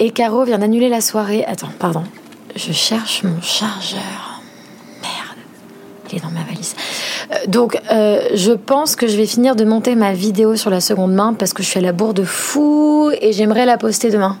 Et Caro vient d'annuler la soirée. Attends, pardon. Je cherche mon chargeur. Merde. Il est dans ma valise. Euh, donc, euh, je pense que je vais finir de monter ma vidéo sur la seconde main parce que je suis à la bourre de fou et j'aimerais la poster demain.